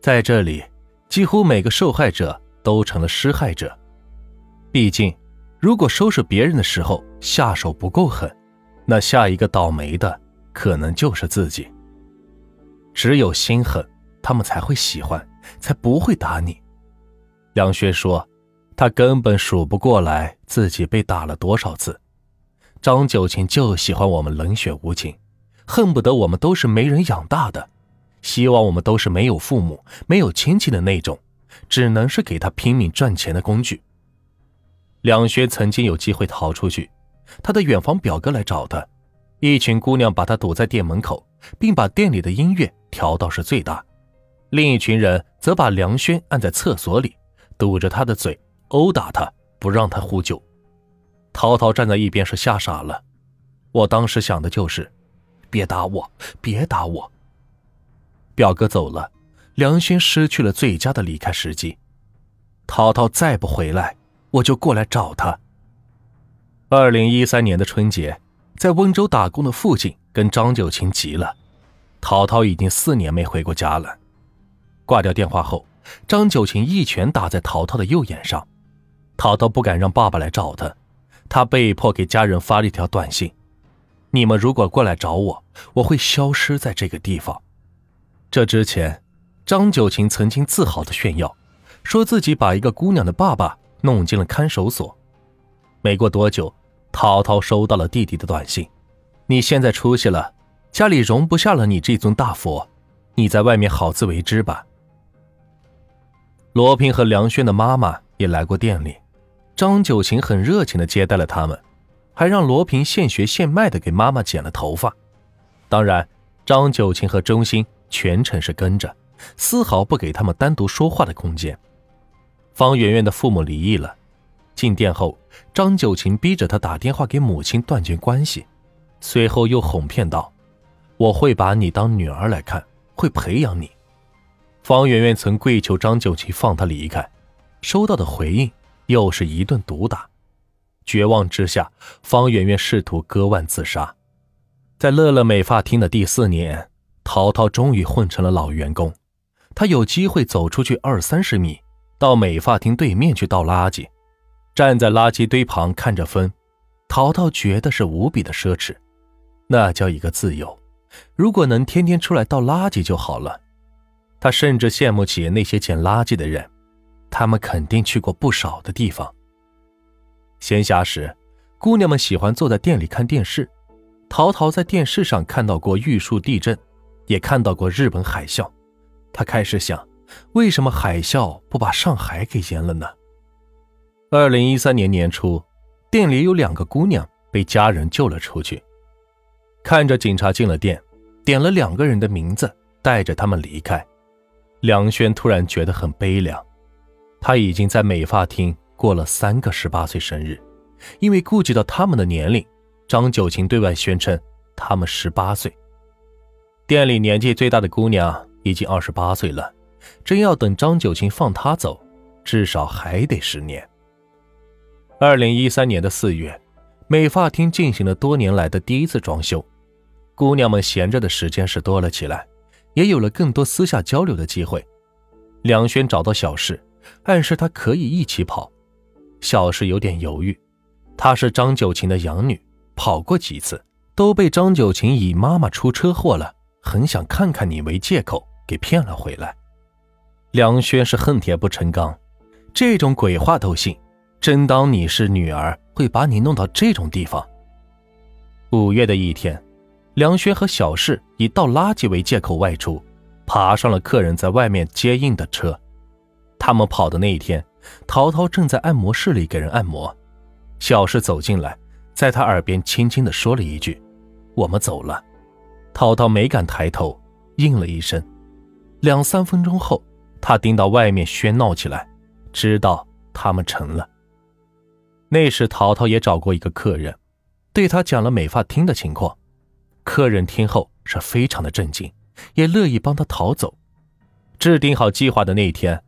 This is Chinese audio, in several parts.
在这里，几乎每个受害者都成了施害者。毕竟，如果收拾别人的时候下手不够狠，那下一个倒霉的可能就是自己。只有心狠，他们才会喜欢，才不会打你。梁轩说：“他根本数不过来自己被打了多少次。张九琴就喜欢我们冷血无情，恨不得我们都是没人养大的。”希望我们都是没有父母、没有亲戚的那种，只能是给他拼命赚钱的工具。梁轩曾经有机会逃出去，他的远房表哥来找他，一群姑娘把他堵在店门口，并把店里的音乐调到是最大，另一群人则把梁轩按在厕所里，堵着他的嘴，殴打他，不让他呼救。涛涛站在一边是吓傻了，我当时想的就是，别打我，别打我。表哥走了，梁轩失去了最佳的离开时机。涛涛再不回来，我就过来找他。二零一三年的春节，在温州打工的父亲跟张九琴急了。涛涛已经四年没回过家了。挂掉电话后，张九琴一拳打在涛涛的右眼上。涛涛不敢让爸爸来找他，他被迫给家人发了一条短信：“你们如果过来找我，我会消失在这个地方。”这之前，张九琴曾经自豪的炫耀，说自己把一个姑娘的爸爸弄进了看守所。没过多久，涛涛收到了弟弟的短信：“你现在出息了，家里容不下了你这尊大佛，你在外面好自为之吧。”罗平和梁轩的妈妈也来过店里，张九琴很热情的接待了他们，还让罗平现学现卖的给妈妈剪了头发。当然，张九琴和钟心。全程是跟着，丝毫不给他们单独说话的空间。方圆圆的父母离异了，进店后，张九琴逼着他打电话给母亲断绝关系，随后又哄骗道：“我会把你当女儿来看，会培养你。”方圆圆曾跪求张九琴放他离开，收到的回应又是一顿毒打。绝望之下，方圆圆试图割腕自杀。在乐乐美发厅的第四年。陶陶终于混成了老员工，他有机会走出去二三十米，到美发厅对面去倒垃圾，站在垃圾堆旁看着风，陶陶觉得是无比的奢侈，那叫一个自由。如果能天天出来倒垃圾就好了。他甚至羡慕起那些捡垃圾的人，他们肯定去过不少的地方。闲暇时，姑娘们喜欢坐在店里看电视，陶陶在电视上看到过玉树地震。也看到过日本海啸，他开始想，为什么海啸不把上海给淹了呢？二零一三年年初，店里有两个姑娘被家人救了出去。看着警察进了店，点了两个人的名字，带着他们离开。梁轩突然觉得很悲凉，他已经在美发厅过了三个十八岁生日，因为顾及到他们的年龄，张九琴对外宣称他们十八岁。店里年纪最大的姑娘已经二十八岁了，真要等张九琴放她走，至少还得十年。二零一三年的四月，美发厅进行了多年来的第一次装修，姑娘们闲着的时间是多了起来，也有了更多私下交流的机会。梁轩找到小石，暗示他可以一起跑。小石有点犹豫，她是张九琴的养女，跑过几次都被张九琴以妈妈出车祸了。很想看看你为借口给骗了回来，梁轩是恨铁不成钢，这种鬼话都信，真当你是女儿会把你弄到这种地方？五月的一天，梁轩和小世以倒垃圾为借口外出，爬上了客人在外面接应的车。他们跑的那一天，陶陶正在按摩室里给人按摩，小世走进来，在他耳边轻轻地说了一句：“我们走了。”涛涛没敢抬头，应了一声。两三分钟后，他听到外面喧闹起来，知道他们成了。那时，淘淘也找过一个客人，对他讲了美发厅的情况。客人听后是非常的震惊，也乐意帮他逃走。制定好计划的那一天，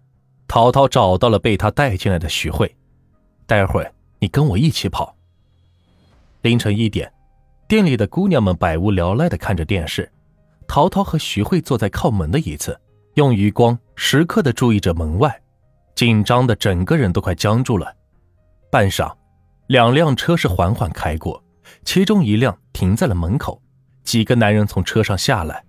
淘淘找到了被他带进来的徐慧。待会儿你跟我一起跑。凌晨一点。店里的姑娘们百无聊赖地看着电视，陶陶和徐慧坐在靠门的椅子，用余光时刻的注意着门外，紧张的整个人都快僵住了。半晌，两辆车是缓缓开过，其中一辆停在了门口，几个男人从车上下来。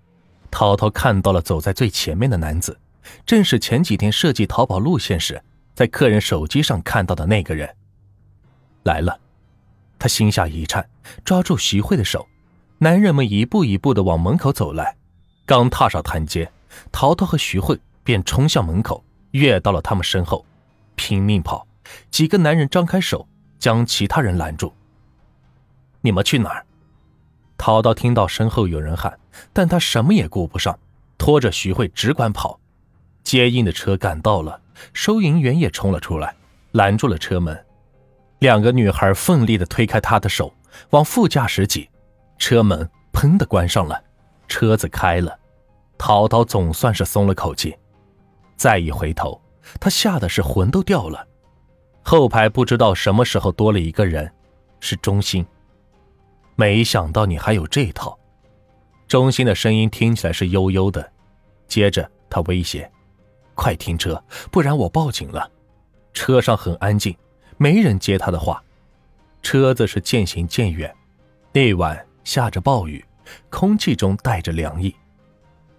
涛涛看到了走在最前面的男子，正是前几天设计逃跑路线时在客人手机上看到的那个人。来了，他心下一颤，抓住徐慧的手。男人们一步一步的往门口走来，刚踏上台阶，淘淘和徐慧便冲向门口，跃到了他们身后，拼命跑。几个男人张开手，将其他人拦住。你们去哪儿？淘淘听到身后有人喊，但他什么也顾不上，拖着徐慧只管跑。接应的车赶到了，收银员也冲了出来，拦住了车门。两个女孩奋力的推开他的手，往副驾驶挤。车门砰的关上了，车子开了，淘淘总算是松了口气。再一回头，他吓得是魂都掉了。后排不知道什么时候多了一个人，是钟心。没想到你还有这套。钟心的声音听起来是悠悠的，接着他威胁：“快停车，不然我报警了。”车上很安静，没人接他的话。车子是渐行渐远，那晚。下着暴雨，空气中带着凉意。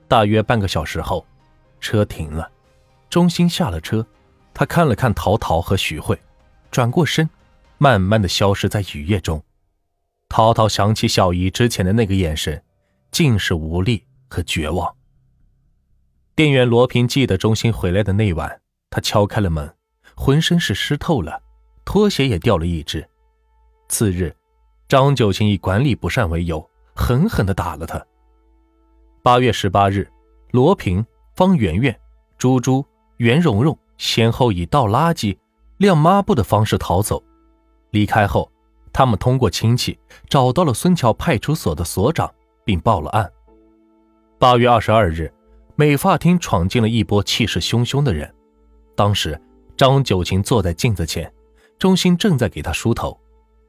大约半个小时后，车停了，钟心下了车，他看了看陶陶和徐慧，转过身，慢慢的消失在雨夜中。陶陶想起小姨之前的那个眼神，尽是无力和绝望。店员罗平记得钟心回来的那晚，他敲开了门，浑身是湿透了，拖鞋也掉了一只。次日。张九琴以管理不善为由，狠狠地打了他。八月十八日，罗平、方圆圆、猪猪、袁蓉蓉先后以倒垃圾、晾抹布的方式逃走。离开后，他们通过亲戚找到了孙桥派出所的所长，并报了案。八月二十二日，美发厅闯进了一波气势汹汹的人。当时，张九琴坐在镜子前，钟心正在给他梳头。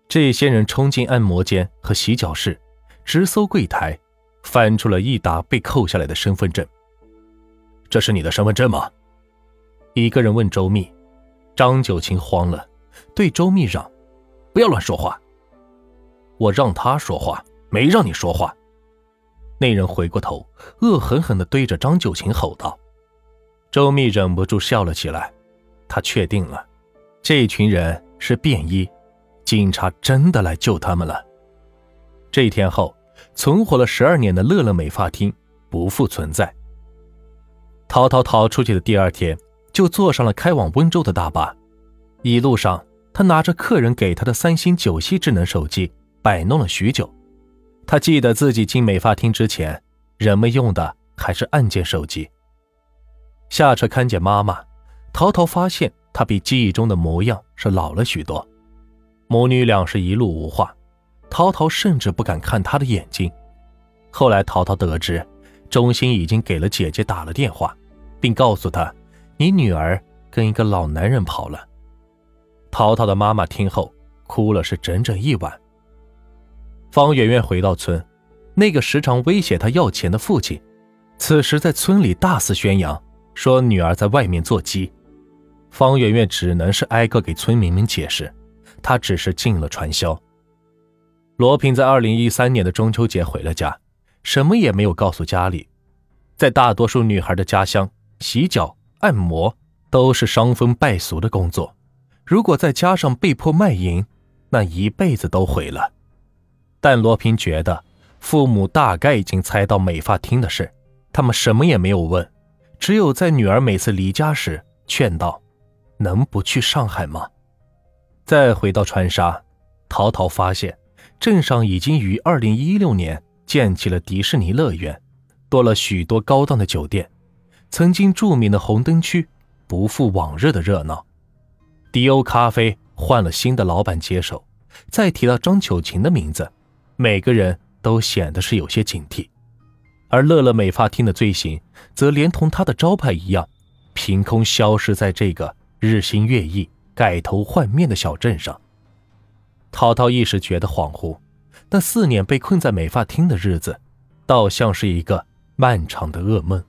这些人冲进按摩间和洗脚室，直搜柜台，翻出了一沓被扣下来的身份证。这是你的身份证吗？一个人问周密。张九琴慌了，对周密嚷：“不要乱说话！”我让他说话，没让你说话。那人回过头，恶狠狠地对着张九琴吼道。周密忍不住笑了起来，他确定了，这群人是便衣。警察真的来救他们了。这一天后，存活了十二年的乐乐美发厅不复存在。陶陶逃出去的第二天，就坐上了开往温州的大巴。一路上，他拿着客人给他的三星九系智能手机摆弄了许久。他记得自己进美发厅之前，人们用的还是按键手机。下车看见妈妈，陶陶发现她比记忆中的模样是老了许多。母女俩是一路无话，陶陶甚至不敢看她的眼睛。后来，陶陶得知，钟心已经给了姐姐打了电话，并告诉她：“你女儿跟一个老男人跑了。”陶陶的妈妈听后哭了，是整整一晚。方圆圆回到村，那个时常威胁她要钱的父亲，此时在村里大肆宣扬，说女儿在外面做鸡。方圆圆只能是挨个给村民们解释。她只是进了传销。罗平在二零一三年的中秋节回了家，什么也没有告诉家里。在大多数女孩的家乡，洗脚、按摩都是伤风败俗的工作。如果再加上被迫卖淫，那一辈子都毁了。但罗平觉得，父母大概已经猜到美发厅的事，他们什么也没有问，只有在女儿每次离家时劝道：“能不去上海吗？”再回到川沙，陶陶发现镇上已经于二零一六年建起了迪士尼乐园，多了许多高档的酒店，曾经著名的红灯区不复往日的热闹。迪欧咖啡换了新的老板接手，再提到张秋琴的名字，每个人都显得是有些警惕。而乐乐美发厅的罪行，则连同他的招牌一样，凭空消失在这个日新月异。改头换面的小镇上，涛涛一时觉得恍惚。那四年被困在美发厅的日子，倒像是一个漫长的噩梦。